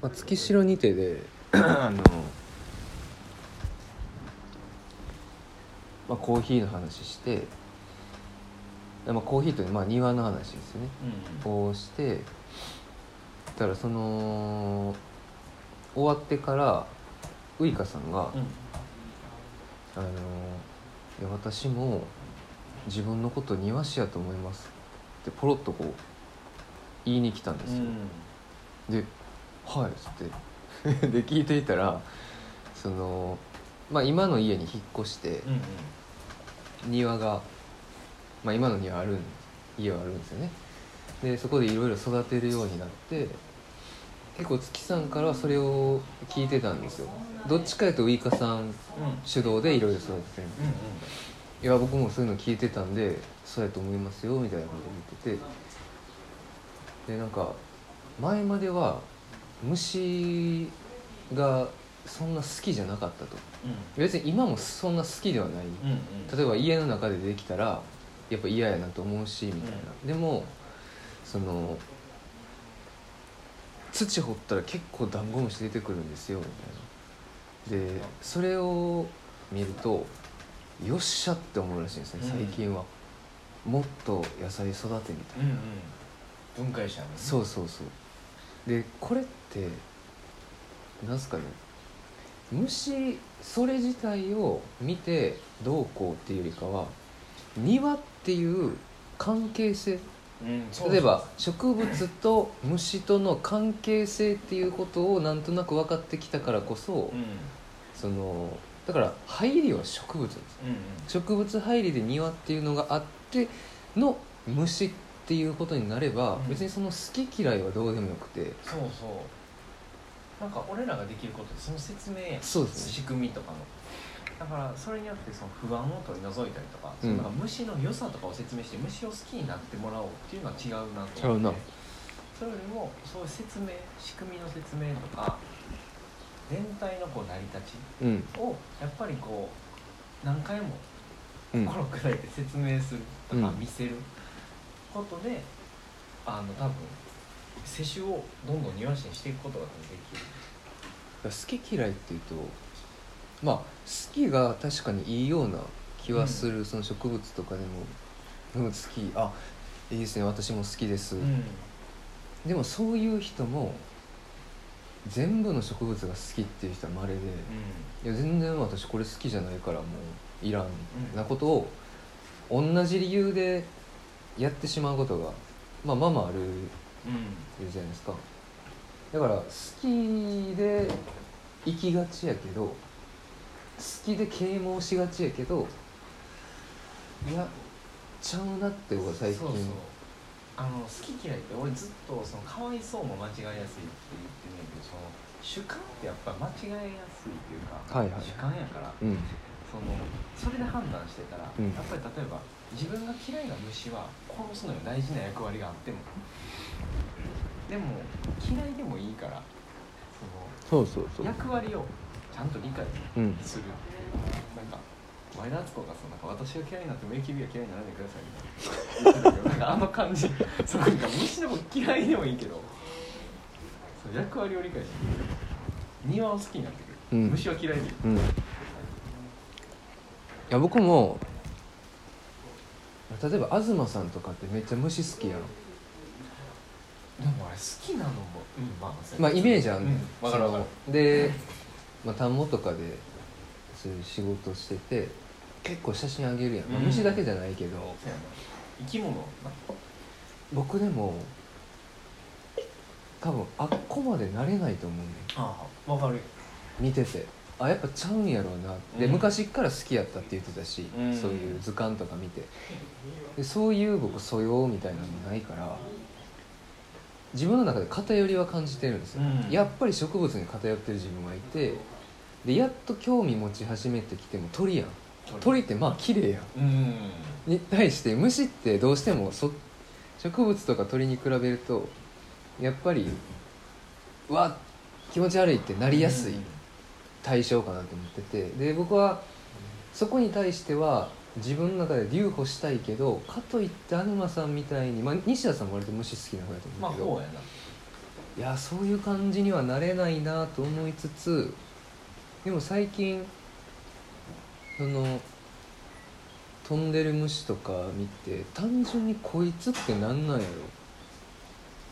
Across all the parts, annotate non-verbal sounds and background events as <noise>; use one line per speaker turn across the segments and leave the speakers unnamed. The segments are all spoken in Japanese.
まあ、月城にてであの、まあ、コーヒーの話して、まあ、コーヒーというまあ庭の話ですよね。
うん
をしてたらその終わってからウイカさんが、
うん。
あのいや私も自分のこと庭師やと思いますってポロッとこう言いに来たんですよ、で「はい」っつって。<laughs> で聞いていたらその、まあ、今の家に引っ越して
うんうん。
庭が、まあ、今の庭あるん家はあるんですよね。でそこでいろいろ育てるようになって結構月さんからはそれを聞いてたんですよ。どっちかいうとウイカさん
うん
主導でいろいろ育ててるみたいいや僕もそういうの聞いてたんでそうやと思いますよみたいなこと言ってて。でなんか前までは虫がそんな好きじゃなかったと。別に今もそんな好きではない。
うんうん。うん
例えば家の中でできたらやっぱ嫌やなと思うしみたいな、でもその土掘ったら結構ダンゴムシ出てくるんですよみたいな。でそれを見るとよっしゃって思うらしいんですね
うん。
最近は、もっと野菜育てみたいな、
うんうん。分解者のね。
そうそうそう。でこれってなんすかね。虫それ自体を見てどうこうっていうよりかは庭っていう関係性。
うん
例えば植物と虫との関係性っていうことをなんとなく分かってきたからこそ
うん。うん
そのだから入りは植物です。
うん。
植物入りで庭っていうのがあっての虫っていうことになれば、
うん。
別にその好き嫌いはどうでもよくて。
そうそうなんか俺らができることってその説明やん
そうですね。
仕組みとかの。だからそれによってその不安を取り除いたりとか,、
うん。
なんか虫の良さとかを説明して虫を好きになってもらおうっていうのは違うなと思ってそれよりもそういう説明仕組みの説明とか全体のこう成り立ち
うん。
をやっぱりこう何回も
うん。
心砕いて説明するとか
うん。
見せることで、あの多分世襲をどんどん庭師にしていくことができる。
好き嫌いっていうとまあ好きが確かにいいような気はする、その植物とかでも「うん好き。あいいですね。私も好きです」
うん。
でもそういう人も全部の植物が好きっていう人はまれでいや全然私これ好きじゃないからもういらんなことを同じ理由でやってしまうことがまあまあまあある
うん。
じゃないですか。だから好きで生きがちやけど好きで啓蒙しがちやけどいやちゃうなって僕は最近。
そうそう。あの好き嫌いって俺ずっとそのかわいそうも間違いやすいって言ってんねんけどその主観ってやっぱ間違いやすいっていうか、
はいはい。
主観やから
うん。
そのそれで判断してたら、
うん。
やっぱり例えば自分が嫌いな虫は殺すのに大事な役割があっても。でも嫌いでもいいからそ
そうそうそ
の役割をちゃんと理解
うん。
するなんか前田敦子がさなんか私が嫌いになっても AKB は嫌いにならないでくださいみたいな言ってたけどなんかあの感じそうなんか虫でも嫌いでもいいけどそう役割を理解して庭を好きになってくる、
うん。
虫は嫌いで。いい
うん。いや僕も例えば東さんとかってめっちゃ虫好きやん
でもあれ好きなのもうんまあ
まあイメージあるね
うんわかるわかる。
で、まあ、田んぼとかでそういう仕事してて結構写真あげるやん、まあ
うん。
虫だけじゃないけど。
そうやな。生き物な。
僕でも多分あっこまでなれないと思うね
ああわかる。
見ててあやっぱちゃうんやろうな。で、
うん。
昔っから好きやったって言ってたし、
うん。
そういう図鑑とか見て。でそういう僕素養みたいなのないから自分の中で偏りは感じてるんですよ、
うん。
やっぱり植物に偏ってる自分がいてでやっと興味持ち始めてきても鳥やん。鳥。ってまあ綺麗やん。
うん。
に対して虫ってどうしてもそ植物とか鳥に比べるとやっぱりうわ気持ち悪いってなりやすい対象かなと思ってて。で僕はそこに対しては自分の中で留保したいけどかといってアヌマさんみたいに、まあ、西田さんも割と虫好きな方だと
まあ
思うけど、
こうやな。
いやそういう感じにはなれないなと思いつつでも最近その飛んでる虫とか見て単純にこいつってなんなんやろ？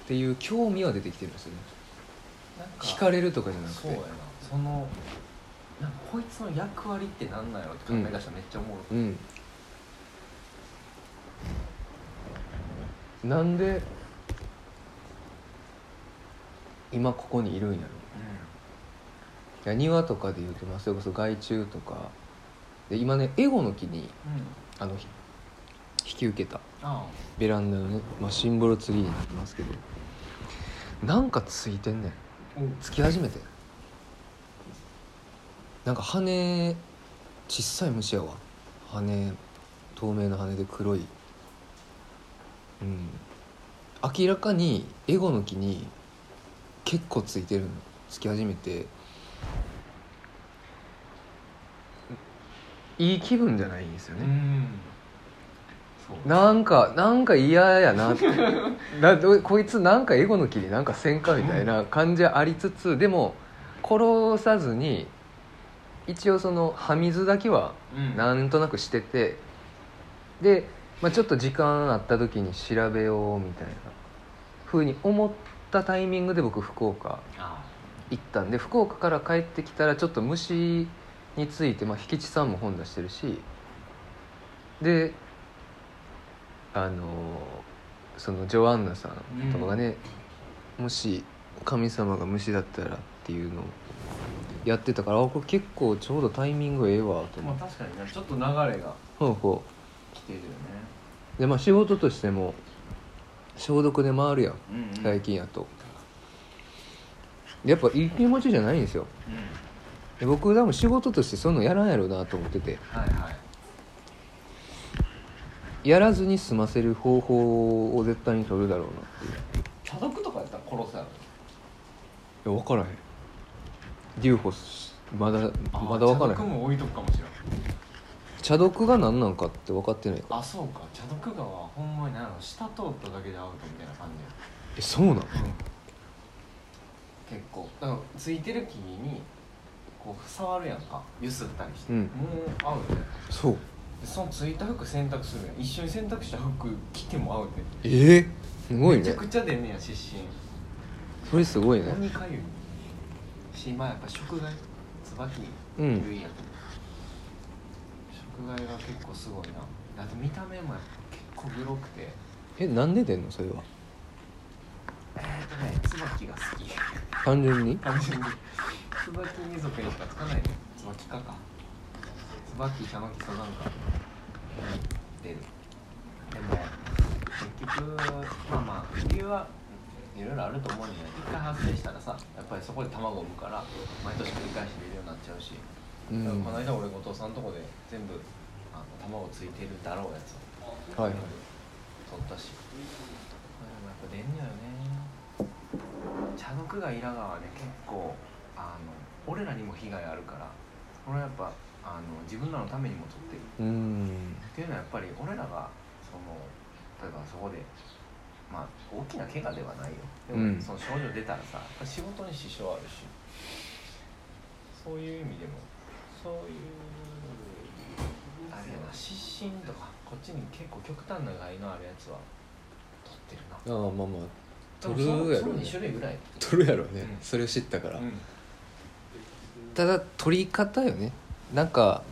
っていう興味は出てきてるんですよね。惹かれるとかじゃなく
そうやな。
て
そのなんかこいつの役割ってなんなんやろって考え出したらめっちゃおもろい、
うん。なんで今ここにいるんやろ。いや庭とかでいうと、まあ、それこそ害虫とか。で今ねエゴの木にあのひ引き受けた。
あ
ベランダのね、まあ、シンボルツリーになってますけど。なんかついてんねん。つき始めてなんか羽小さい虫やわ。羽透明な羽で黒い。うん。明らかにエゴの木に結構ついてるの。つき始めて。いい気分じゃないんですよね、なんかなんか嫌やなって。<laughs> こいつなんかエゴの木になんかせんかみたいな感じはありつつでも殺さずに一応その葉水だけは
うん。
なんとなくしててで、まあ、ちょっと時間あった時に調べようみたいな風に思ったタイミングで僕福岡
あ
行ったんで福岡から帰ってきたらちょっと虫について、まあ、引地さんも本出してるしであのそのジョアンナさんとかがね、もし神様が虫だったらっていうのをやってたからあこれ結構ちょうどタイミングええわと思って、
まあ確かにねちょっと流れが
ほうほ
来てるよね。
うでまあ仕事としても消毒で回るやん。
うんうん。
最近やと、やっぱいい気持ちじゃないんですよ。
うん。
で僕多分仕事としてそういうのやらんやろうなと思ってて。
はいはい。
やらずに済ませる方法を絶対に取るだろうなっていう。
茶毒とかやったら殺すやろ。
いや分からへんデューホスまだ
あ
まだ分からへん
茶毒も置いとくかもしれん。
茶毒が何なんかって分かってない。
あそうか。茶毒がはほんまに何やろ下通っただけでアウトみたいな感
えそうなん
じや結構。だからついてる木にこう触るやんか。ゆすったりして、
うん。
もうアウトや
そう。
でそのついた服洗濯するやん。一緒に洗濯した服着てもアウトや
ええすごいね。
めちゃくちゃ出んねや湿疹
それすごいね。
鬼かゆいしまあやっぱ食害椿
うん
食害が結構すごいな。だって見た目も結構グロくて。
えなんで出んの？それは。
えーっとね椿が好き。
単純に？
単純に。椿二族にしかつかないの椿科か。椿茶の木サザンカ出る。でも結局まあまあ理由はいろいろあると思うんだけど一回発生したらさやっぱりそこで卵を産むから毎年繰り返して出るようになっちゃうし、
うん。
この間俺後藤さんのとこで全部あの卵ついてるだろうやつを
はい。はい
取ったし。まあでもやっぱ出んのよね。茶毒がイラがはね結構あの俺らにも被害あるから俺はやっぱあの自分らのためにも取ってる。
うん。
っていうのはやっぱり俺らがその例えばそこでまあ大きな怪我ではないよ。でも、
うん。
その症状出たらさ仕事に支障あるし。そういう意味でもそういうあれやな失神とかこっちに結構極端な害のあるやつは取ってるな。
ああまあまあ取るや
その2
ね
種類ぐらい。
取るやろうね、
うん。
それを知ったから、
うん。
ただ取り方よね。なんか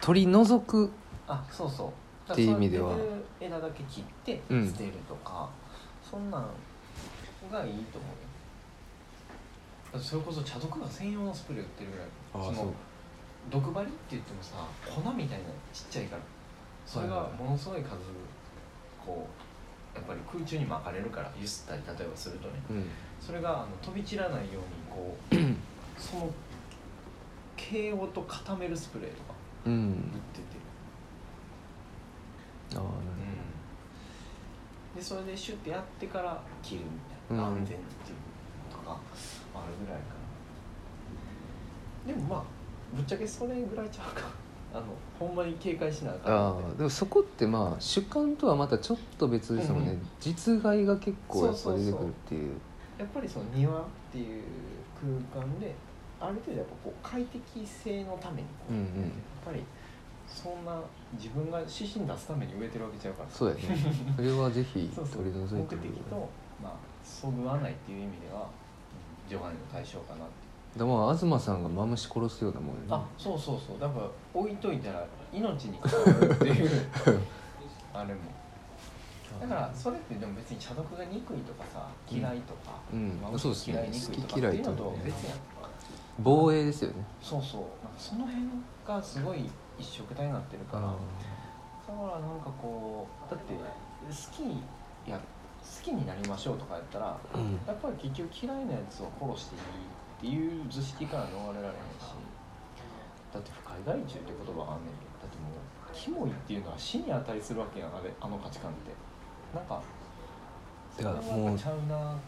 取り除く。
あそうそう
っていう意味では。
枝だけ切って
うん。
捨てるとか、そんなんがいいと思うよ。それこそ茶毒が専用のスプレー売ってるぐらい。
ああそう。
の毒針って言ってもさ粉みたいなちっちゃいから。それがものすごい数こうやっぱり空中に巻かれるからゆすったり例えばするとね。
うん。
それがあの飛び散らないようにこう <clears throat> その毛ごと固めるスプレーとか
うん。
売ってて
ああなる
でそれでシュッてやってから切るみたいな、
うん。
安全っていうのとかあるぐらいかな。でもまあぶっちゃけそれぐらいちゃうか。<laughs> あのほんまに警戒しなあかん
あでもそこってまあ主観とはまたちょっと別ですもんね、
うん。うん
実害が結構やっぱ出てくるっていう。
やっぱりその庭っていう空間である程度やっぱこう快適性のためにこう、
うんうん。
やっぱりそんな自分が指針出すために植えてるわけちゃうから
そうやね。それはぜひ <laughs> 取り除い
目的
てみる
と、まあ、そぐわないっていう意味ではうん除外の対象かなって。
でも東さんがマムシ殺すようなもんよね。
あそうそうそう。だから置いといたら命に関わるっていう <laughs> あれも。だからそれってでも別に茶読が憎いとかさ嫌いとか、
うん。
まあ
そうですね。
嫌い憎いとかっていうのと別やん。
防衛ですよね。
そうそう。なんかその辺がすごい一色体になってるからだからなんかこうだって好きや好きになりましょうとかやったら
うん。
やっぱり結局嫌いなやつを殺していいっていう図式から逃れられへんしだって不快害虫って言葉があんねんけどだってもうキモいっていうのは死に値するわけやんあれあの価値観って。なんかそれはやっぱちゃう
好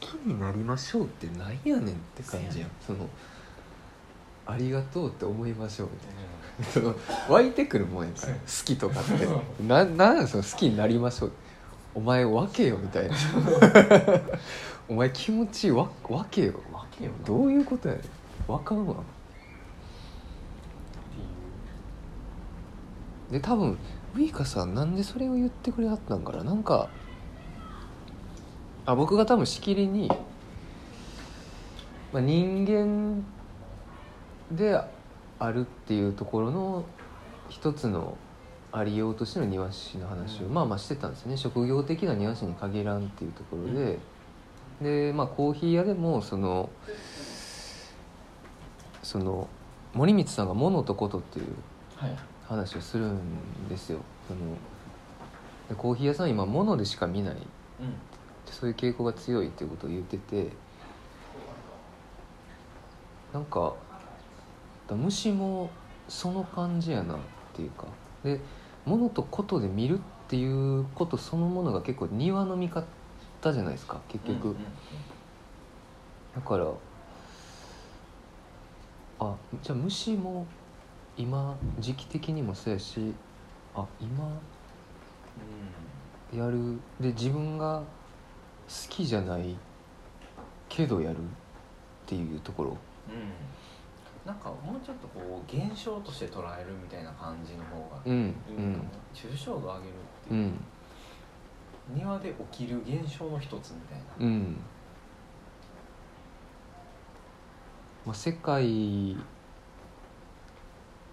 きになりましょうってなんやねんって感じやん。そのありがとうって思いましょうみたいな。その湧いてくるもんやから好きとかって。ななんその好きになりましょう。お前分けよみたいな。<laughs> お前気持ちわ分けよ。
わけよな。
どういうことやねん。分かんわ。で多分ウイカさんなんでそれを言ってくれはったんかな。なんかあ僕が多分しきりに、まあ、人間であるっていうところの一つのありようとしての庭師の話を、
うん。
まあまあしてたんですね。職業的な庭師に限らんっていうところで、でまあコーヒー屋でもそのその森光さんが「物とこと」っていう
はい。
話をするんですよ。そのでコーヒー屋さんは今物でしか見ない。
うん。
そういう傾向が強いっていうことを言ってて。なんかだ虫もその感じやなっていうか。で物とことで見るっていうことそのものが結構庭の見方じゃないですか結局、
うんうん
だからあじゃあ虫も今時期的にもそうやしあ今やる。で自分が好きじゃないけどやるっていうところ。
うんなんかもうちょっとこう現象として捉えるみたいな感じの方が
うん
いいかも、抽象度を上げるっていう、
うん。
庭で起きる現象の一つみたいな、
うん、まあ、世界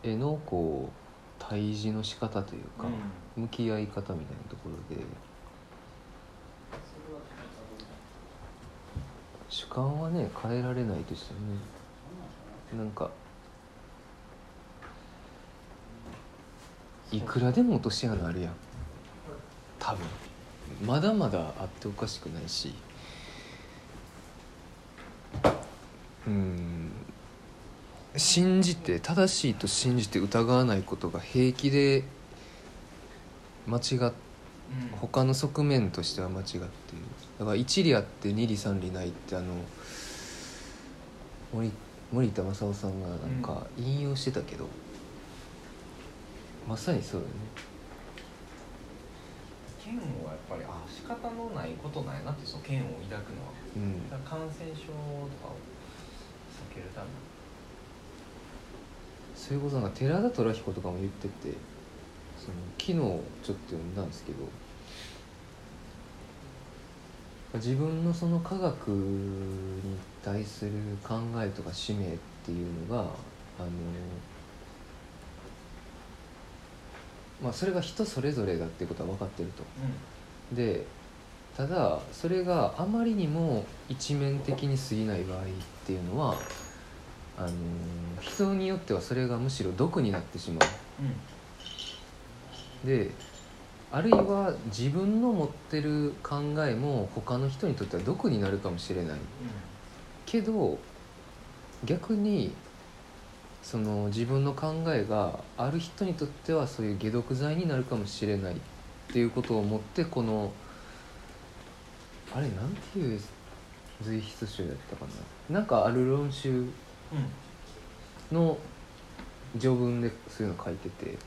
へのこう対峙の仕方というか、向き合い方みたいなところで主観はね変えられないとしてもねなんかいくらでも落とし穴あるやん。多分。まだまだあっておかしくないし。うん。信じて正しいと信じて疑わないことが平気で間違っ
うん。
他の側面としては間違っている。だから一理あって二理三理ないってあの森森田正夫さんがなんか引用してたけど、まさにそうだよね。
嫌悪はやっぱりあ仕方のないことなんやなってその嫌悪を抱くのは。
うん。
だから感染症とかを避けるため。に
そういうことなんか寺田虎彦とかも言っててその昨日ちょっと読んだんですけど。自分のその科学に対する考えとか使命っていうのがあのまあそれが人それぞれだっていうことは分かってると。でただそれがあまりにも一面的に過ぎない場合っていうのはあの人によってはそれがむしろ毒になってしま
う。んうん。
うであるいは自分の持ってる考えも他の人にとっては毒になるかもしれないけど逆にその自分の考えがある人にとってはそういう解毒剤になるかもしれないっていうことを思ってこのあれなんていう随筆集だったかな。なんかある論集
うん。
の序文でそういうの書いてて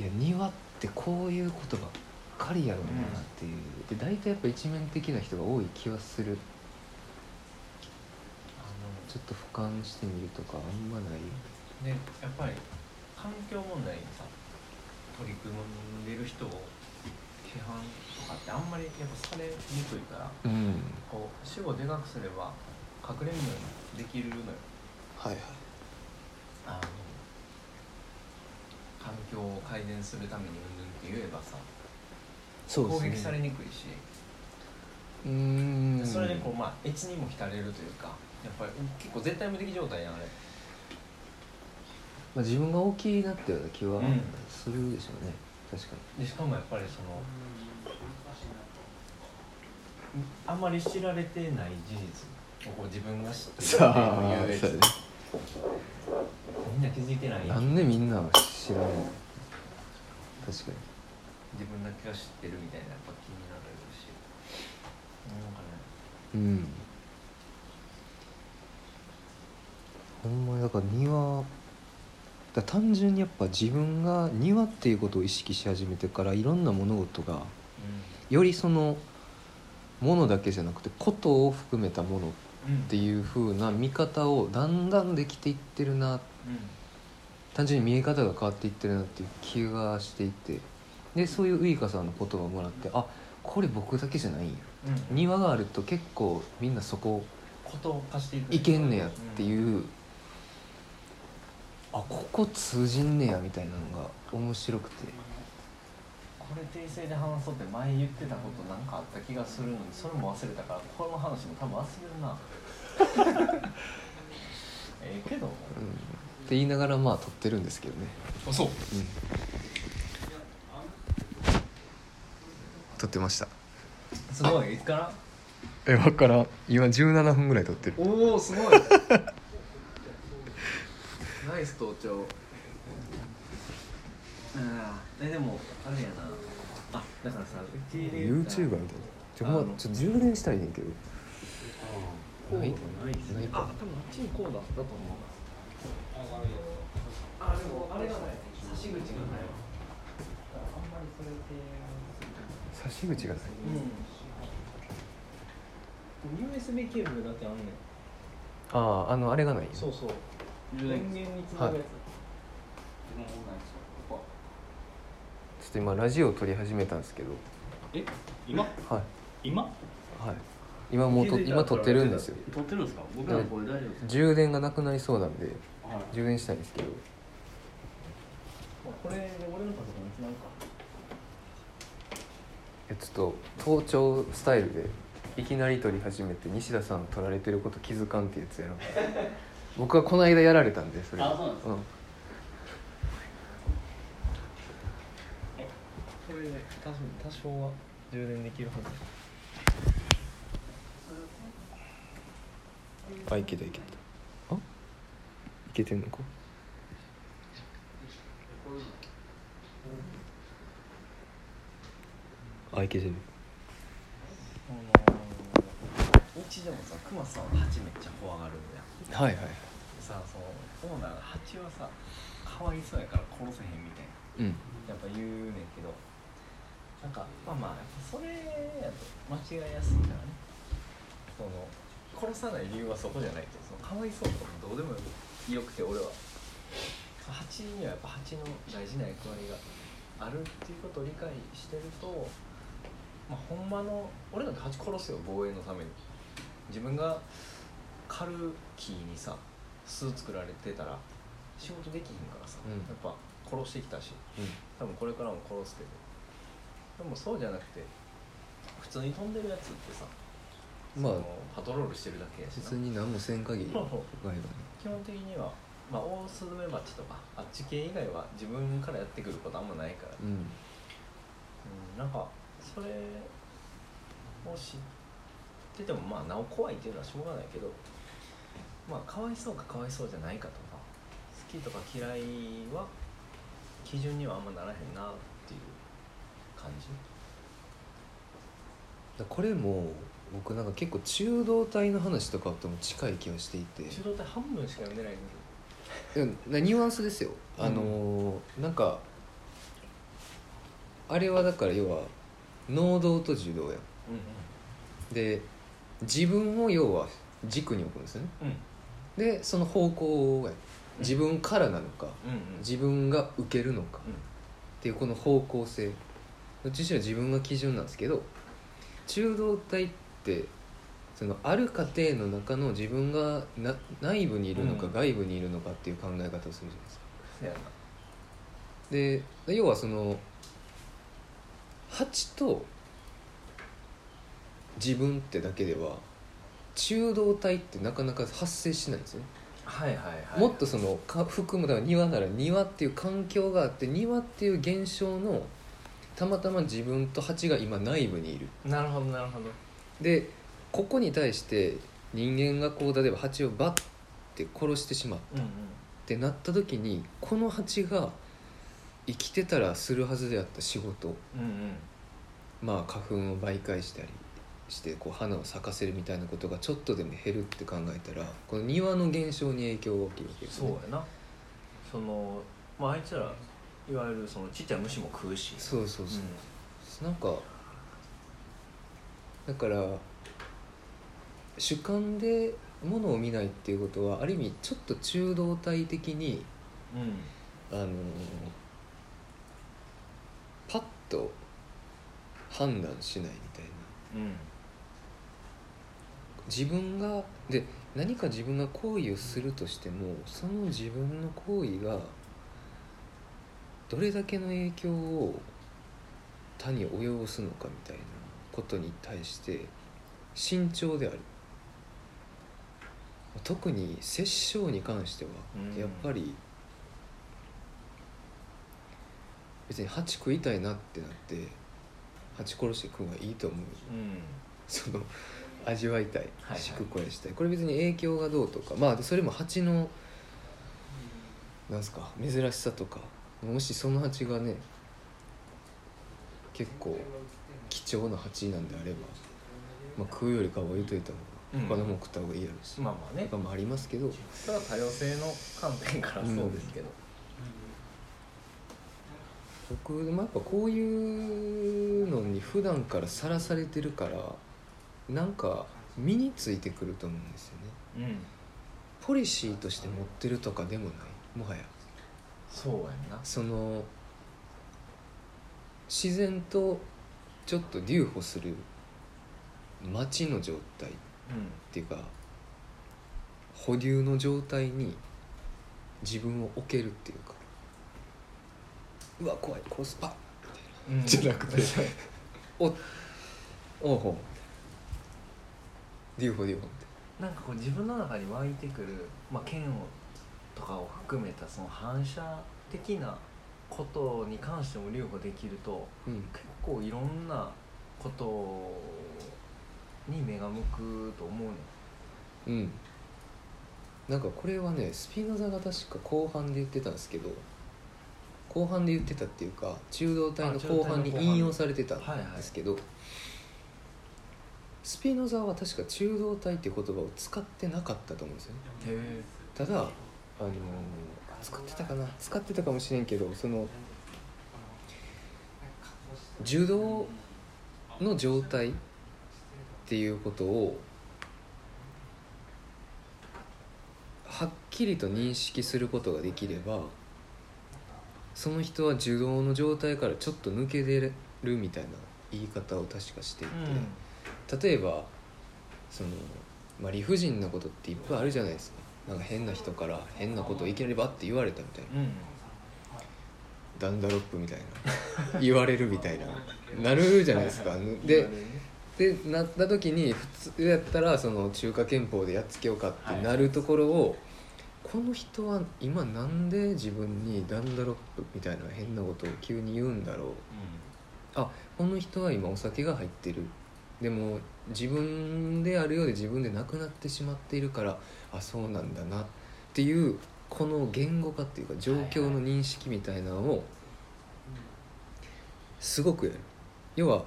いや庭ってこういうことがかりやろうなっていう、で大体やっぱ一面的な人が多い気はするちょっと俯瞰してみるとかあんまない？
でやっぱり環境問題にさ取り組んでる人を批判とかってあんまりやっぱされにくいから
うん。
こう主語でかくすれば隠れるようにできるのよ
はいはい。
あの環境を改善するためにうんぬんって言えばさ、
ね。
攻撃されにくいし、
うーん。
それでこうまあ越にも浸れるというかやっぱり結構絶対無敵状態やんあれ。
まあ、自分が大きいなってような気は
うん。
するでしょうね、確か
でしかもやっぱりそのあんまり知られてない事実をこう自分が知ってるっていう
ね。
みんな気づいてない。
なんでみんなは知らない確かに。
自分だけが知ってるみたいなやっぱ気になるし。なんかね。
うんほんまにだから庭だ単純にやっぱ自分が庭っていうことを意識し始めてからいろんな物事がよりそのものだけじゃなくてことを含めたものっ
うん
ていう風な見方をだんだんできていってるな単純に見え方が変わっていってるなっていう気がしていてでそういうウイカさんの言葉をもらってあこれ僕だけじゃないんや。
うん。うん
庭があると結構みんなそこ
い
けんねやっていう、あここ通じんねやみたいなのが面白くて。
これ訂正で話そうって前言ってたことなんかあった気がするのにそれも忘れたからこの話も多分忘れるな。<laughs> ええけど。
うん。って言いながらまあ撮ってるんですけどね。
あそう。
うん。撮ってました。
すごい。いつから？
え分からん。今17分ぐらい撮ってる。
おおすごい。ナ <laughs> イス盗聴あえでもあれやな。あだからさうちで
YouTuber みたいなちょ,、ま
あの。
ちょ充電したいねんけど。
こう
ない
ない。っすあ多分あっちにこうだだと思うあでもあれがない。差し口がないわ。あんまりそれって
差し口がない。
うん。USB ケーブルだけあんねん。
あああのあれがない？
そうそう電源につなぐやつ、
ちょっと今ラジオを撮り始めたんですけど。
え？今？
はい。
今？
はい。今もうと今撮ってるんですよ。
撮ってるんですか？僕らの声大丈夫ですか？
充電がなくなりそうなんで
はい。
充電したいんですけど。
まあこれで俺のパソコンにつなぐか。
えちょっと盗聴スタイルでいきなり撮り始めて西田さん撮られてること気づかんってやつやろ僕はこの間やられたんでそれ。
あそうなんですか？
ん。
これで多分多少は充電できるはず。
あいけたいけた。あ？いけてんのか？あいけてる
あのー、うちでもさクマさんは蜂めっちゃ怖がるんだよ。
はいはい
さそのオーナーが蜂はさかわいそうやから殺せへんみたいな。
うん。
やっぱ言うねんけどなんかまあまあやっぱそれやと間違いやすいからね。その殺さない理由はそこじゃないと。そのかわいそうとかもどうでもよくて俺は。蜂にはやっぱ蜂の大事な役割があるっていうことを理解してるとまあほんまの俺なんて蜂殺すよ防衛のために自分が狩る木にさ巣作られてたら仕事できひんからさ、
うん。
やっぱ殺してきたし
うん。
多分これからも殺すけどでもそうじゃなくて普通に飛んでるやつってさ
まあ
パトロールしてるだけやし
通に何もせん限り
基本的にはまあオオスズメバチとかあっち系以外は自分からやってくることあんまないから、
うん。
うん、なんかそれを知っててもまあなお怖いっていうのはしょうがないけどまあかわいそうかかわいそうじゃないかとか好きとか嫌いは基準にはあんまならへんなっていう感じ。
だこれも僕なんか結構中道体の話とかとも近い気がしていて。
中道体半分しか読んでないんだ
いやなニュアンスですよ、あのーなんかあれはだから要は能動と受動や
うん。
で自分を要は軸に置くんですよね。
うん。
でその方向や自分からなのか自分が受けるのかっていうこの方向性。どっちにしろ自分が基準なんですけど中道体ってそのある過程の中の自分がな内部にいるのか
うん。
外部にいるのかっていう考え方をするじゃないですか。で要はその蜂と自分ってだけでは中道体ってなかなか発生しないんですよね、
はいはいはい。
もっとそのか含むだから庭なら庭っていう環境があって庭っていう現象のたまたま自分と蜂が今内部にいる。
なるほどなるほど。
でここに対して人間がこう例えば蜂をバッて殺してしまう
うんうん。
ってなった時にこの蜂が生きてたらするはずであった仕事。
うんうん。
まあ花粉を媒介したりしてこう花を咲かせるみたいなことがちょっとでも減るって考えたらこの庭の現象に影響が起きるわけです
そう
ね
やな。そのまああいつらいわゆるそのちっちゃい虫も食うし。
そうそうそう。
う、
なんかだから主観でものを見ないっていうことはある意味ちょっと中道体的に
んうん。
あのパッと判断しないみたいな。
うん
自分がで何か自分が行為をするとしてもその自分の行為がどれだけの影響を他に及ぼすのかみたいなことに対して慎重である。特に殺生に関しては
うん。
やっぱり別に蜂食いたいなってなって蜂殺して食うのはいいと思う。
うん。
その味わいたい
はい
食肥やしたい。これ別に影響がどうとか。まあそれも蜂のなんすか珍しさとか。もしその蜂がね結構貴重な蜂なんであれば、まあ、食うよりかは置いといた方
うん。
が他のもん食った方がいいやろうし、
まあまあね。
とかもありますけど。
それは多様性の観点からそうですけど、
僕でもやっぱこういうのに普段からさらされてるからなんか身についてくると思うんですよね。
うん。
ポリシーとして持ってるとかでもない？もはや。
そうやんな。
その自然とちょっと留保する街の状態っ
う
ていうか保留の状態に自分を置けるっていうかうわ怖い殺すパッ！
ん、うん、
じゃなくておおうほうって。
なんかこう自分の中に湧いてくる、まあ、剣をとかを含めたその反射的なことに関しても留保できると
うん。
結構いろんなことに目が向くと思うね
うん。なんかこれはねスピノザが確か後半で言ってたんですけど後半で言ってたっていうか中道体の後半に引用されてたんですけどスピノザは確か中道体っていう言葉を使ってなかったと思うんですよね。
へ
ただあのー使ってたかな？使ってたかもしれんけどその受動の状態っていうことをはっきりと認識することができればその人は受動の状態からちょっと抜け出るみたいな言い方を確かしていて、例えばその、まあ、理不尽なことっていっぱいあるじゃないですか。なんか変な人から変なことをいきなりバッて言われたみたいな。
うん。
ダンダロップみたいな。言われるみたいな。なるじゃないですか。ででなった時に普通やったらその中華憲法でやっつけようかってなるところを、この人は今なんで自分にダンダロップみたいな変なことを急に言うんだろう。あこの人は今お酒が入ってるでも自分であるようで自分でなくなってしまっているからあそうなんだなっていうこの言語化っていうか状況の認識みたいなのをすごくやる要は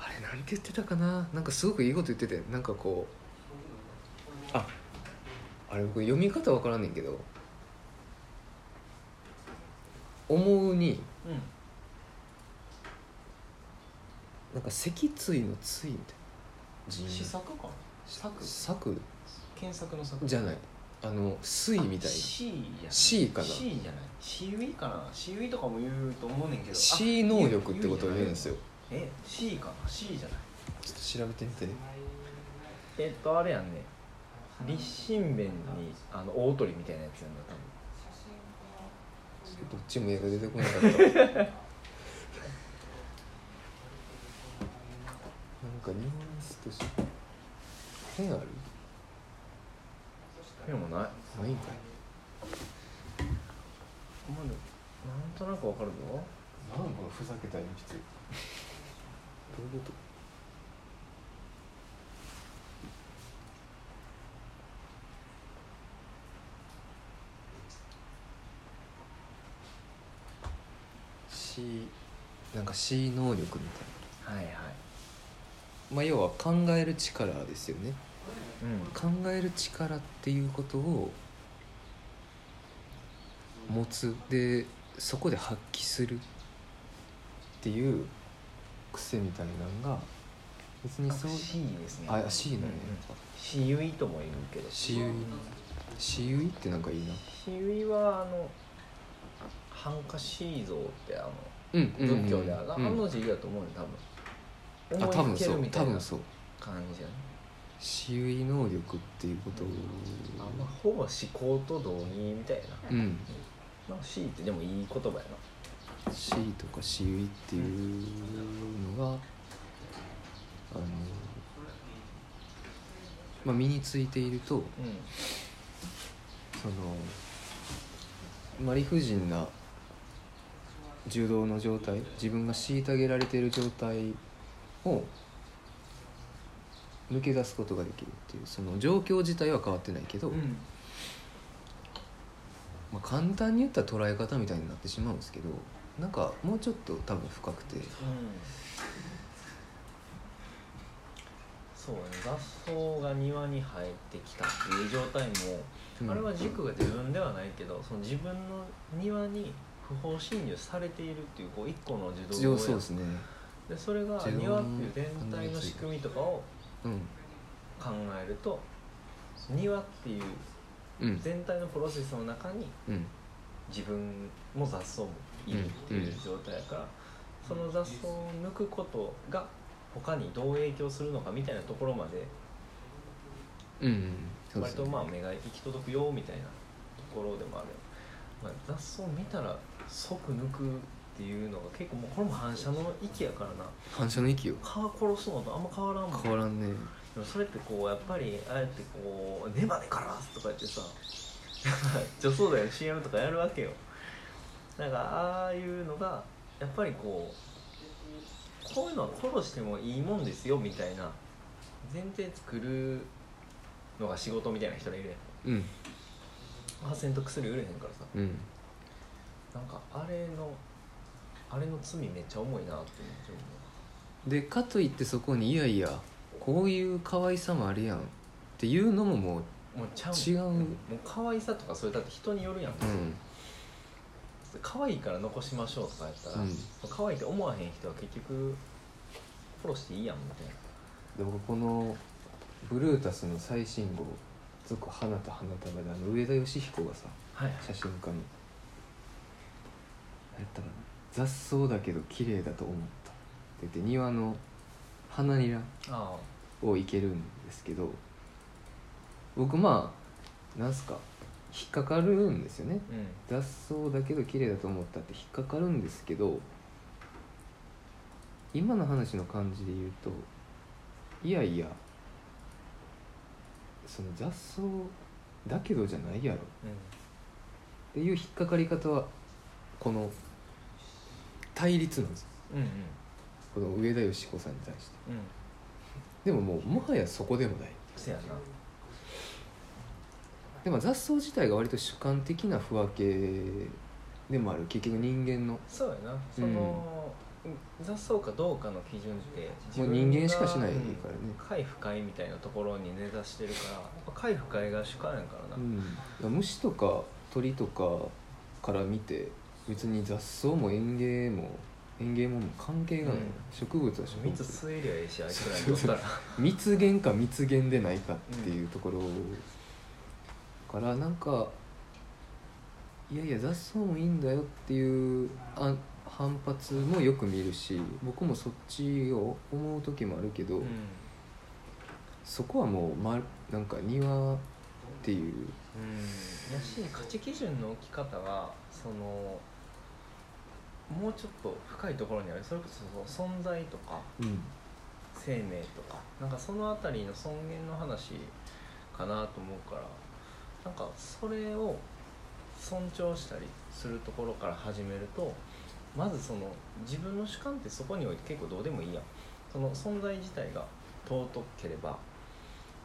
あれなんて言ってたかな？なんかすごくいいこと言っててなんかこうああれ僕読み方わからんねんけど「思う」に
うん
なんか脊椎の椎みたいな。字
試作かな？作？
作？
検索の作。
じゃない。あの水みたいな。
C やな
C かな。
C じゃない。C ウィかな？C ウィとかも言うと思うねんけど。
C
あ
能力ってことを言うんですよ。
え C かな？C じゃない。
ちょっと調べてみて。
えっとあれやんね。立身弁にあの大鳥みたいなやつやんだ多分。
どっちも絵が出てこなかった <laughs> なんかニュアンスとしてペンある？
でもない。
ないんかい。
まなんとなくわかるぞ。
なんこのふざけた鉛筆。どういうこと？しなんか C 能力みたい
はいはい。
なまあ要は考える力ですよね。
うん
考える力っていうことを持つ。でそこで発揮するっていう癖みたいなのが別にそう
C ですね
あ C なんや、
うんうんィとも言うけど
私有私有ってなんかいいな。
C ウィはあのハンカシー像ってあの
うん
仏教である、
うん
あの字だと思うよ多分
あ多分
思いつけ
そう
るみたいな
多分そう。
感じやね。
私有能力っていうことを
あまあほぼ思考と同義みたいな、
うん。
まあ、C ってでもいい言葉やな。
C とか私有っていうのがあのまあ身についていると
う
その、まあ、理不尽な柔道の状態自分が虐げられている状態を抜け出すことができるっていうその状況自体は変わってないけど、
ん、うん、
まあ、簡単に言ったら捉え方みたいになってしまうんですけどなんかもうちょっと多分深くて。
そうね雑草が庭に生えてきたっていう状態も、
うん。
あれは軸が自分ではないけどその自分の庭に不法侵入されているっていうこう一個の自動
そうですね
でそれが庭っていう全体の仕組みとかを
うん。
考えると庭っていう
うん。
全体のプロセスの中に
うん。
自分も雑草もいるっていう状態やから、その雑草を抜くことが他にどう影響するのかみたいなところまで割とまあ目が行き届くよみたいなところでもある、まあ、雑草を見たら即抜くっていうのが結構もうこれも反射の域やからな。
反射の息を
蚊殺すのとあんま変わらんもん
変わらんね。
でもそれってこうやっぱりああやってこう「ネバネからす」とか言ってさ <laughs> 女装だよ CM とかやるわけよ。なんかああいうのがやっぱりこうこういうのは殺してもいいもんですよみたいな前提作るのが仕事みたいな人がいるやん。
うん。
パーセント薬売れへんからさ。
うん。
なんかあれのあれの罪めっちゃ重いなって思っちゃう。
でかといってそこにいやいやこういう可愛さもあるやんっていうのももう
もうちゃう。
違う。
もう可愛さとかそれだって人によるやん、
うん。
可愛いから残しましょうとかやったら、
うん。
可愛いって思わへん人は結局フォローしていいやんみたいな。
で僕このブルータスの最新号「続花と花束」であの上田義彦がさ
はい。
写真家に何やったかな雑草だけど綺麗だと思ったって言って庭の花ニラ
あ
をいけるんですけど僕まあなんすか引っかかるんですよね。
あうん。
雑草だけど綺麗だと思ったって引っかかるんですけど今の話の感じで言うといやいやその雑草だけどじゃないやろ。っていう引っかかり方はこの対立なんですよ。
うんうん。
この上田佳子さんに対して。
うん。うん
でももうもはやそこでもない。
せやな。
でも雑草自体が割と主観的な不分けでもある。結局人間の。
そうやな。その、雑草かどうかの基準って
もう人間しかしない
うん
からね。
快不快みたいなところに根ざしてるからやっぱ快不快が主観やからな、
うん、虫とか鳥とかから見て別に雑草も園芸も園芸も関係がない、
うん。
植物は植物。
蜜吸えりゃええしあいつらにとったら。<laughs>
蜜源か蜜源でないかっていうところからなんかいやいや雑草もいいんだよっていうあ反発もよく見るし僕もそっちを思う時もあるけど、
うん。
そこはもう、ま、なんか庭っていう。
うん。やし価値基準の置き方がそのもうちょっと深いところにある。それこそその存在とか
うん。
生命とか。なんかその辺りの尊厳の話かなと思うからなんかそれを尊重したりするところから始めるとまずその自分の主観ってそこにおいて結構どうでもいいやん。その存在自体が尊ければ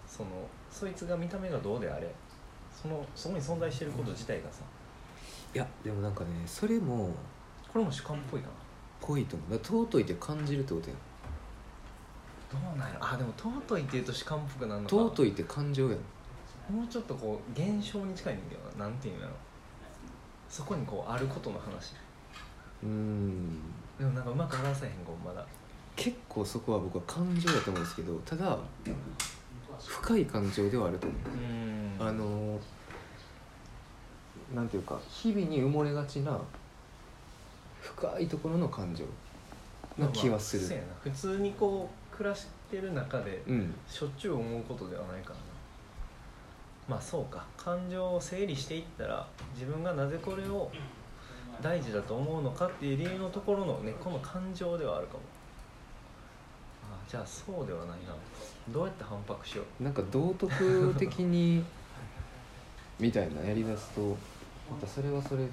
そのそいつが見た目がどうであれそのそこに存在してること自体がさ。
いやでもなんかねそれも
これも主観っぽいかな。
ぽいと思う。だから尊いって感じるってことや
どうなんやろ。あでも尊いって言うと主観っぽくなるのか。
尊いって感情やん。
もうちょっとこう現象に近いんだよななんていうんだろ。うそこにこうあることの話。
うーん。
でもなんかうまく話せへんこうまだ。
結構そこは僕は感情だと思うんですけどただ深い感情ではあると思う。
うん。
あのなんていうか日々に埋もれがちな深いところの感情な気はする、
そうやな。普通にこう暮らしてる中で
うん。
しょっちゅう思うことではないからな。まあそうか。感情を整理していったら自分がなぜこれを大事だと思うのかっていう理由のところの根っこの感情ではあるかも。あじゃあそうではないな。どうやって反発しよう？
なんか道徳的にみたいなやりだすとまたそれはそれで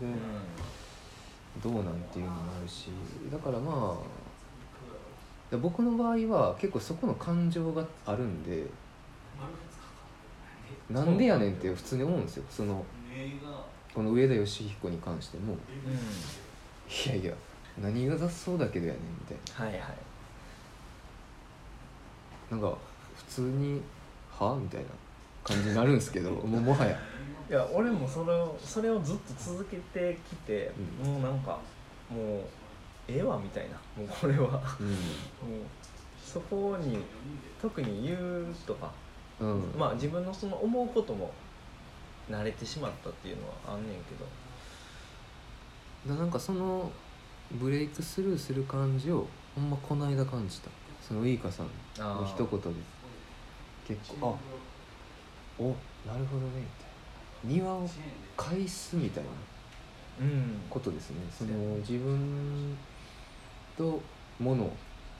どうなんていうのもあるしだからまあ僕の場合は結構そこの感情があるんでなんでやねんって普通に思うんですよ。そのこの上田義彦に関しても
うん、
いやいや何が雑草だけどやねんみたい
はいはい。
ななんか普通にはみたいな感じになるんですけどもうもはや。
いや俺もそれをそれをずっと続けてきて、
う
もうなんかもうええわみたいな。もうこれは。もう
う
そこに特に言うとか
んうん。
まあ自分のその思うことも慣れてしまったっていうのはあんねんけど。
だなんかそのブレイクスルーする感じをほんまこの間感じた。そのウイカさんの一言で。結構。あおなるほどねみたいな。庭を返すみたいな
うん。
ことですね。その自分と物っ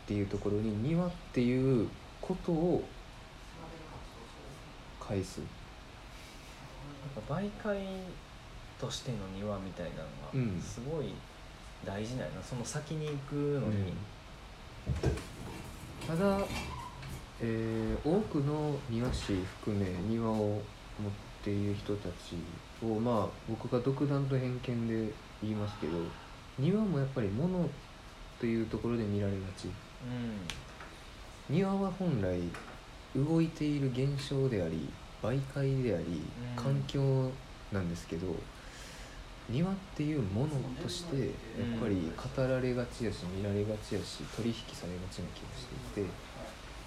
ていうところに庭っていうことを返す。
なんか媒介としての庭みたいな
うん。
のがすごい大事なんやな。その先に行くのに、
ただ、えー多くの庭師含め庭を持っている人たちをまあ僕が独断と偏見で言いますけど庭もやっぱり物というところで見られがち。庭は本来動いている現象であり媒介であり
うん。
環境なんですけど、庭っていうものとしてやっぱり語られがちやし見られがちやし取引されがちな気がしていて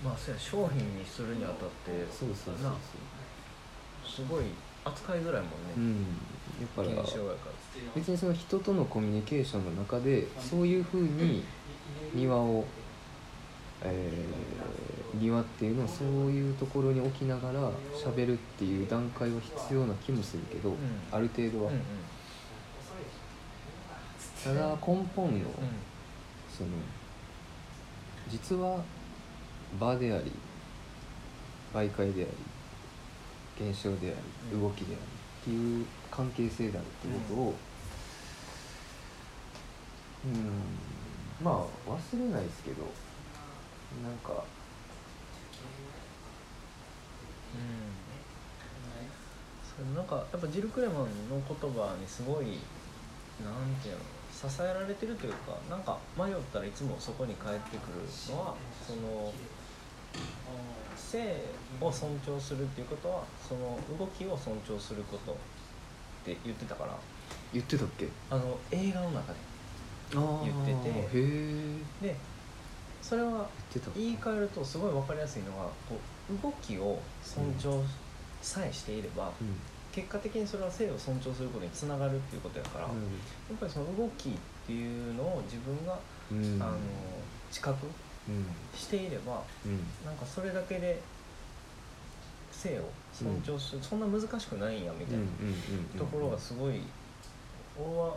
まあそうや商品にするにあたって
そうそうそう
なすごい扱いづらいも
うん
ね、
ん。やっぱ別にその人とのコミュニケーションの中でそういうふうに庭を、えー庭っていうのをそういうところに置きながら喋るっていう段階は必要な気もするけど、
ん。
ある程度は、
うんうん。
ただ根本の
うん。
その実は場であり媒介であり現象であり
うん。
動きでありっていう関係性であるっていうことをうん。まあ忘れないですけどなんか
それなんかやっぱジル・クレマンの言葉にすごいなんていうの支えられてるというかなんか迷ったらいつもそこに帰ってくるのはその性を尊重するっていうことはその動きを尊重することって言ってたから。
言ってたっけ？
あの映画の中で。
言
ってて。でそれは
言
い換えるとすごい分かりやすいのがこう動きを尊重さえしていれば、
うん。
結果的にそれは性を尊重することにつながるっていうことやから、やっぱりその動きっていうのを自分が、
うん。
あの知覚
うん
していれば
うん。
なんかそれだけで性を尊重する、そんな難しくないんやみたいなところがすごい俺は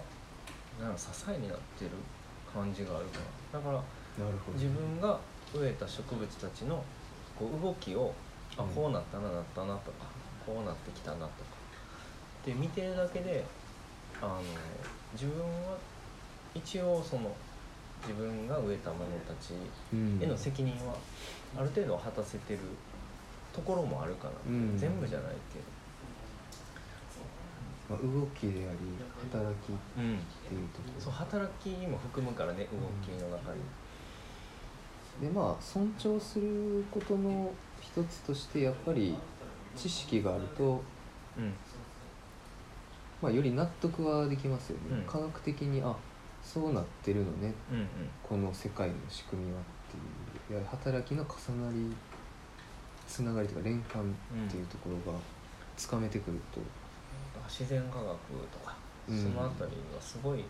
なんか支えになってる感じがあるかなだから
なるほど。
自分が植えた植物たちのこう動きをあ
うん。
こうなったななったなとかこうなってきたなとか。で見てるだけであの自分は一応その自分が植えたものたち
うん
への責任はある程度果たせてるところもあるかな、
うん。
全部じゃないけ
まあ、動きであり働きっ
ど、うん、
ていうところ。
そう働きも含むからね動きの中に、
でまあ尊重することの一つとしてやっぱり知識があると、
うん。
まあ、より納得はできますよね、
うん。
科学的にあそうなってるのね。
うんうん。
この世界の仕組みはっていう。いや働きの重なりつながりとか連関っていうところがつかめてくると、
自然科学とか、
うん。
そのあたりはすごい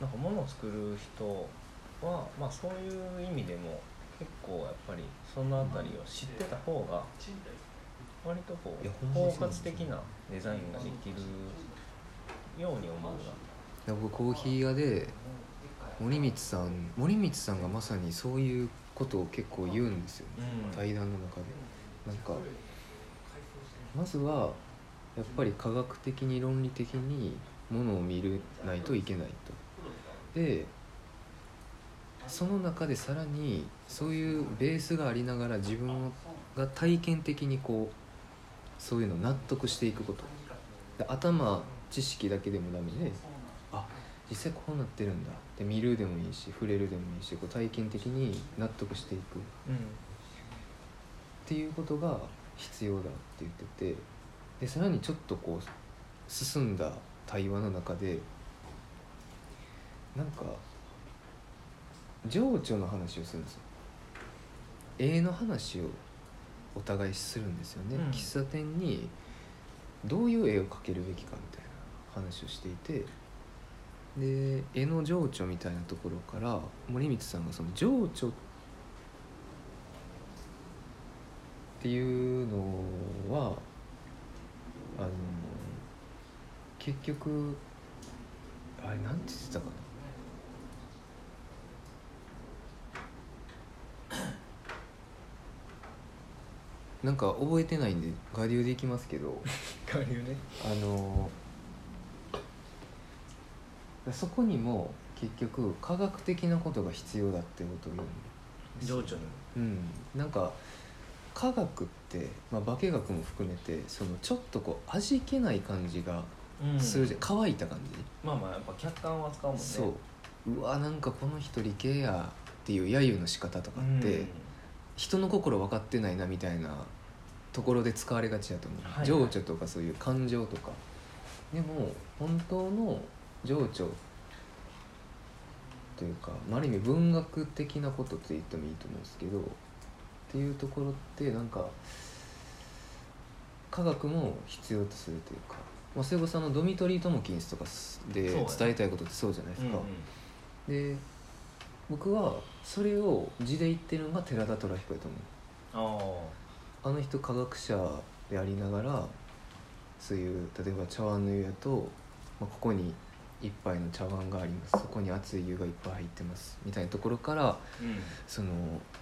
なんか物を作る人は、まあ、そういう意味でも結構やっぱりそのあたりを知ってた方が割とこうん包括的なデザインができるように思うな。
で僕コーヒー屋で森光さん森光さんがまさにそういうことを結構言うんですよね、
うん。
対談の中で。なんかまずはやっぱり科学的に論理的にものを見るないといけないと。でその中でさらにそういうベースがありながら自分が体験的にこうそういうのを納得していくこと。で頭知識だけでもダメであ実際こうなってるんだ。で見るでもいいし触れるでもいいしこう体験的に納得していく。っていうことが必要だって言っててでさらにちょっとこう進んだ対話の中でなんか情緒の話をするんですよ。絵の話をお互いするんですよね、
うん。
喫茶店にどういう絵を描けるべきかみたいな話をしていてで絵の情緒みたいなところから森光さんがその情緒っていうのはあの結局あれなんて言ってたかな。なんか覚えてないんで我流でいきますけど。<laughs>
下流ね。
あのそこにも結局科学的なことが必要だってことを言うんです。よ
情緒に
うん、なんか科学って、まあ、化学も含めてそのちょっとこう味気ない感じが
も
するじゃん、乾いた感じ、
まあまあやっぱ客観は使うもんね。
そう。うわなんかこの人理系やっていう揶揄の仕方とかって、人の心分かってないなみたいなところで使われがちだと思う、
はいはい。
情緒とかそういう感情とか。でも本当の情緒というか、まあ、ある意味文学的なことって言ってもいいと思うんですけどっていうところってなんか科学も必要とするというか、まあ、さんのドミトリー・トモキンスとかで伝えたいことってそうじゃないですか。
うんうん。
で僕はそれを字で言ってるのが寺田虎彦やと思う。
あ
あの人科学者でありながらそういう例えば茶碗の湯やと、まあ、ここに一杯の茶碗があります。そこに熱い湯がいっぱい入ってます。みたいなところから
あうん。
その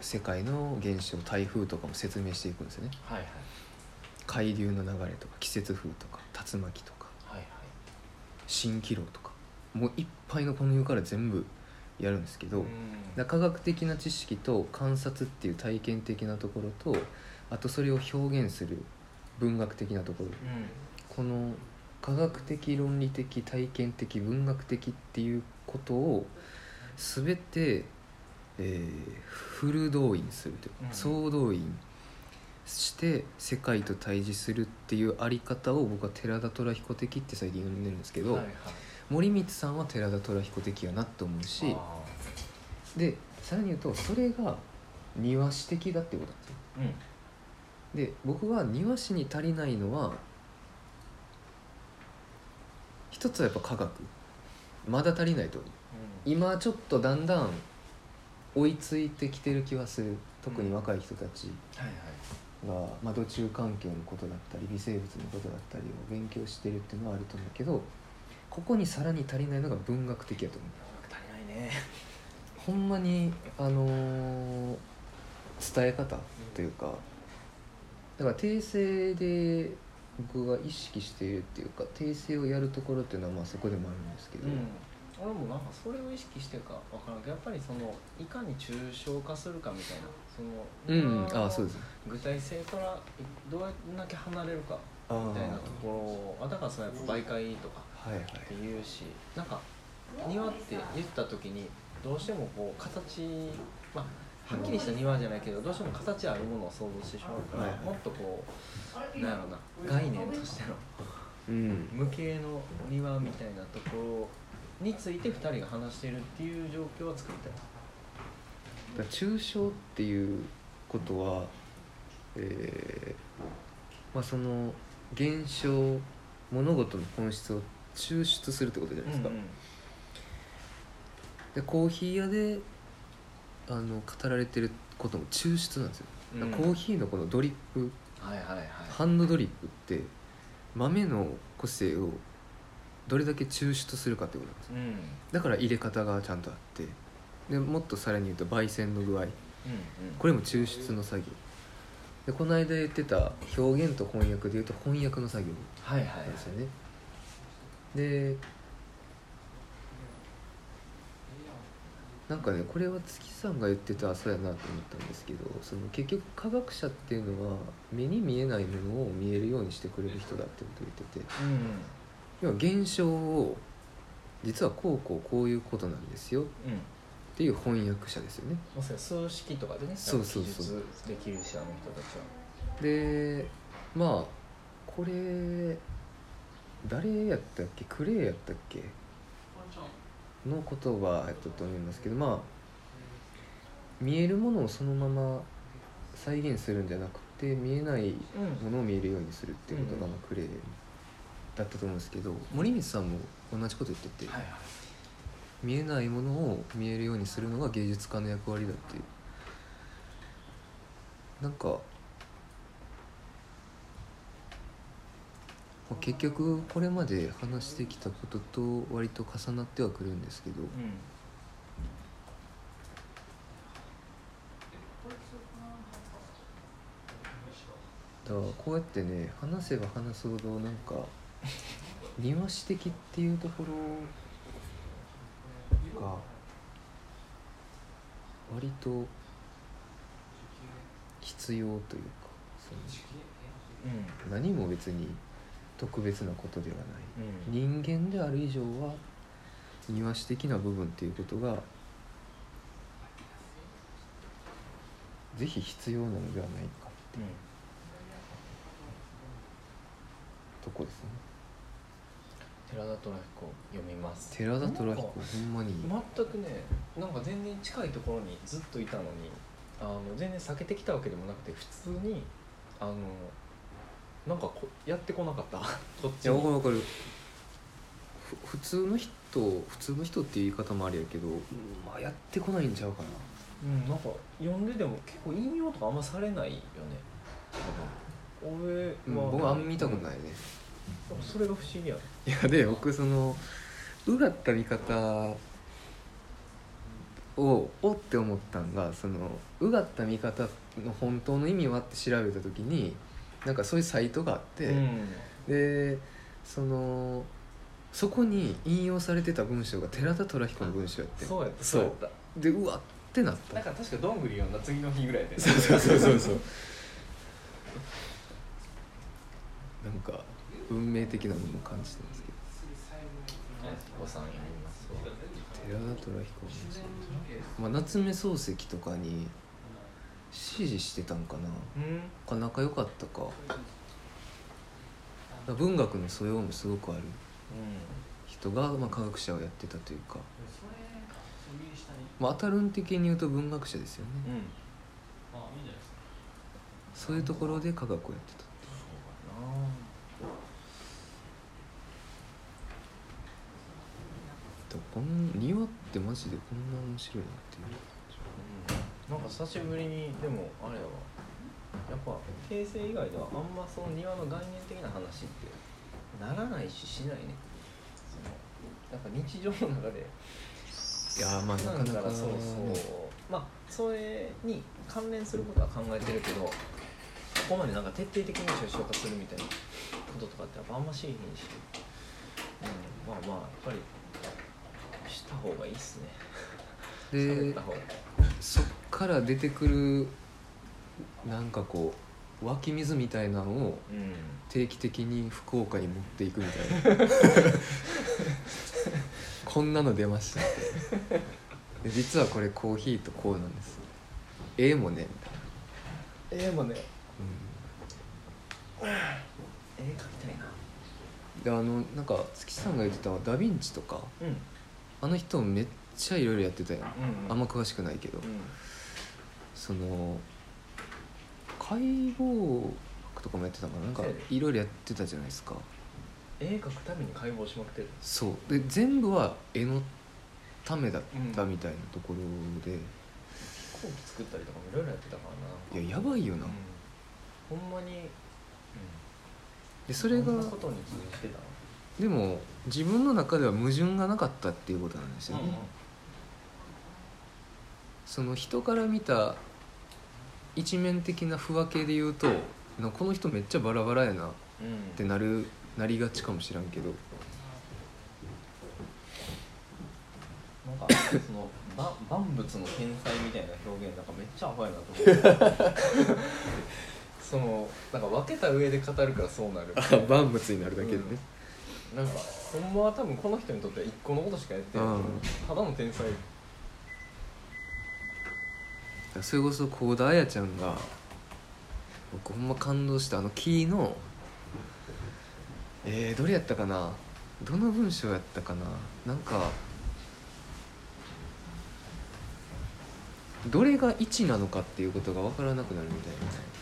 世界の現象台風とかも説明していくんですよね。
はいはい。
海流の流れとか季節風とか竜巻とか
はいはい。
蜃気楼とかもういっぱいのこの世から全部やるんですけど、
うん。
科学的な知識と観察っていう体験的なところとあとそれを表現する文学的なところ。
うん。
この科学的論理的体験的文学的っていうことを全て、えーフル動員するというか、
うん。
総動員して世界と対峙するっていうあり方を僕は寺田虎彦的って最近呼んでるんですけど、
はいはい。
森光さんは寺田虎彦的やなと思うし
あ
でさらに言うとそれが庭師的だってことなんですよ。
ーうん。
で僕は庭師に足りないのは一つはやっぱ科学。まだ足りないと思う。今ちょっとだんだん追いついてきてる気はする。特に若い人たち
はいは
まあ、土中環境のことだったり微生物のことだったりを勉強してるっていうのはあると思うけどここにさらに足りないのが文学的やと思う。
足りないね。
ほんまにあのー伝え方というかだから訂正で僕が意識しているっていうか訂正をやるところっていうのはまあそこでもあるんですけど、
うん。俺もなんかそれを意識してるか分からん。けどやっぱりそのいかに抽象化するかみたいなその
うん、ああそうです。
具体性からどうやってだけ離れるか
あ
みたいなところあだからそれやっぱ媒介とか
はいはい。
って言うしなんか庭って言った時にどうしてもこう形まあはっきりした庭じゃないけどどうしても形あるものを想像してしまうから、
はいはい。
もっとこうなんやろな概念としての。
うん。
無形の庭みたいなところについて2人が話してるっていう状況は作りたい。
だから抽象っていうことはえーまあその現象物事の本質を抽出するってことじゃないですか、でコーヒー屋であの語られてることも抽出なんですよ、
うん。
コーヒーのこのドリップ
はいはいはい。
ハンドドリップって豆の個性をどれだけ抽出するかってことなんですよ。
うん。うん
だから入れ方がちゃんとあってでもっとさらに言うと焙煎の具合。
うん
これも抽出の作業。でこの間言ってた表現と翻訳で言うと翻訳の作業
はいはいはい。
なんですよね。でなんかねこれは月さんが言ってたそうやなと思ったんですけどその結局科学者っていうのは目に見えないものを見えるようにしてくれる人だってことを言ってて
うん
要は現象を実はこうこうこういうことなんですよっ
うん。
ていう翻訳者ですよね。
まさに数式とかでね
そうそうそう。
記述できるしあの人たちは。
でまあこれ誰やったっけ？クレイやったっけ？の言葉やったと思いますけどまあ見えるものをそのまま再現するんじゃなくて見えないものを見えるようにするっていうことが
うん
まあクレイだったと思うんですけど森光さんも同じこと言ってて、
はいはい。
見えないものを見えるようにするのが芸術家の役割だっていう。なんかまあ結局これまで話してきたことと割と重なってはくるんですけど。
うん。
だからこうやってね話せば話すほどなんか <laughs> 庭師的っていうところが割と必要というかそ
うん。
の何も別に特別なことではない。
うん。
人間である以上は庭師的な部分っていうことがぜひ必要なのではないか
うん
とこですね。
寺田虎彦読みます。
寺田虎彦ほんまに。
全くねなんか全然近いところにずっといたのにあの全然避けてきたわけでもなくて普通にあのなんかこやってこなかった？<laughs> こっ
いや分かる分かる。ふ普通の人普通の人っていう言い方もあれやけど、まあ、やってこないんちゃうかな。
うんなんか読んでても結構引用とかあんまされないよね。俺
うん
は、
僕はあんま見たことないね、
うんそれが不思議やね。
いやで僕そのうがった見方をおって思ったんがそのうがった見方の本当の意味はって調べた時になんかそういうサイトがあって、
うん。
でそのそこに引用されてた文章が寺田虎彦の文章やって
そうやった
そう。
やった。
でうわってなった。
なんか確かどんぐり読んだ次の日ぐらいで。
そうそうそうそう。そ <laughs> うなんか運命的なものを感じてますけど。
おさん読みます。わ
寺田虎彦もそうまあ夏目漱石とかに支持してたんかな。
うん。
か仲良かったか。文学の素養もすごくある。人が、まあ、科学者をやってたというか、まあ、当たるん的に言うと文学者ですよね、
うん。
あいいんじゃないですか。
そういうところで科学をやってたでもこん庭ってマジでこんな面白いなっていう
なんか久しぶりにでもあれやわ。やっぱ形成以外ではあんまその庭の概念的な話ってならないししないね。そのやっぱ日常の中で。
いやーまあなかなか。
そうそう。まあそれに関連することは考えてるけどここまでなんか徹底的に抽象化するみたいなこととかってやっぱあんましいへんし、うん、まあまあやっぱりした方がいいっすね。
で
た方が
から出てくるなんかこう湧き水みたいなのを
うん。
定期的に福岡に持っていくみたいな。<laughs> こんなの出ました。ってで実はこれコーヒーとこうなんです。ええもんねみたいな、
ええもんね
うん。
絵描きたいな。
であのなんか月さんが言ってたダ・ヴィンチとか
うん。
あの人めっちゃいろいろやってたやん、
うん。
あんま詳しくないけど、
うん
その解剖学とかもやってたかな？なんかいろいろやってたじゃないですか。
絵描くために解剖しまくってる
そう。で全部は絵のためだったみたいなところで、
飛行機作ったりとかもいろいろやってたからな。い
ややばいよな、
うん。ほんまに、
でそれが
ことに通じてた
でも自分の中では矛盾がなかったっていうことなんですよね、その人から見た一面的な不分けで言うとなこの人めっちゃバラバラやなっ
うん
てなるなりがちかもしらんけど。
なんかそのば万物の天才みたいな表現なんかめっちゃアホやなと思って <laughs> そのなんか分けた上で語るからそうなる。
万物になるだけでね、
なんかほんまは多分この人にとっては一個のことしかやってない、
うん。
ただの天才
それこそ幸田彩ちゃんが僕ほんま感動したあのキーのえー、どれやったかな？どの文章やったかな？なんかどれが1なのかっていうことが分からなくなるみたい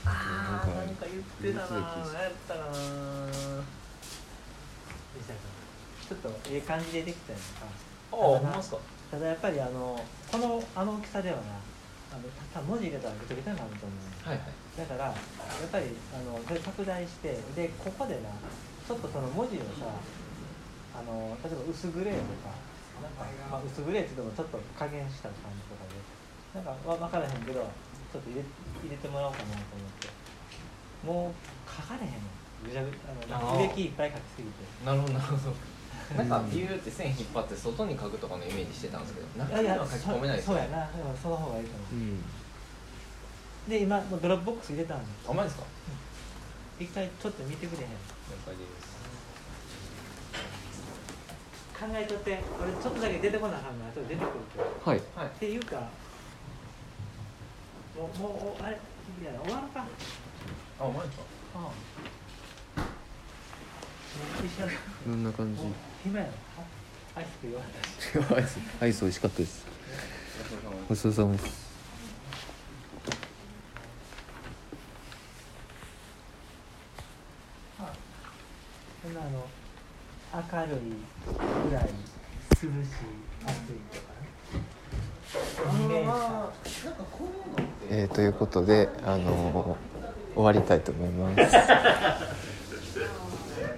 な
あ
ーなんか
言ってたな何やったかな
ちょっとええ感じでできたやんか
ああほんまっすか？
ただやっぱりあのこのあの大きさではなあのた文字入れたらぐちゃぐちゃになると思う。
はいはい。
だからやっぱりあのそれ拡大してでここでなちょっとその文字をさあの例えば薄グレーとかなんか、まあ、薄グレーって言ってもちょっと加減した感じとかでなんかわ分からへんけどちょっと入れ入れてもらおうかなと思って。もう書かれへん。のぐちゃぐちゃあの植木いっぱい書きすぎて。
なるほどなるほどなんかビューって線引っ張って外に書くとかのイメージしてたんですけど中には書き込めないです
そうやな。その方がいいと思
う
うん。で今もう Dropbox 入れたんで
あマジですか？
一回ちょっと見てくれへん。
了解です。
考えとって俺ちょっとだけ出てこなあかんのはちょっと出てくるけど。
はい。
はい。
っていうかもうもうあれいや終わるか。
あマジですか。
うんもう一緒だ
どんな感じ？
もう暇やアイス食い終わったし
アイスアイス美味しかったです。ごちそうさまです。
そんなあの明るいぐらい涼しい暑いとか
えー、ということで、あの終わりたいと思います。<laughs>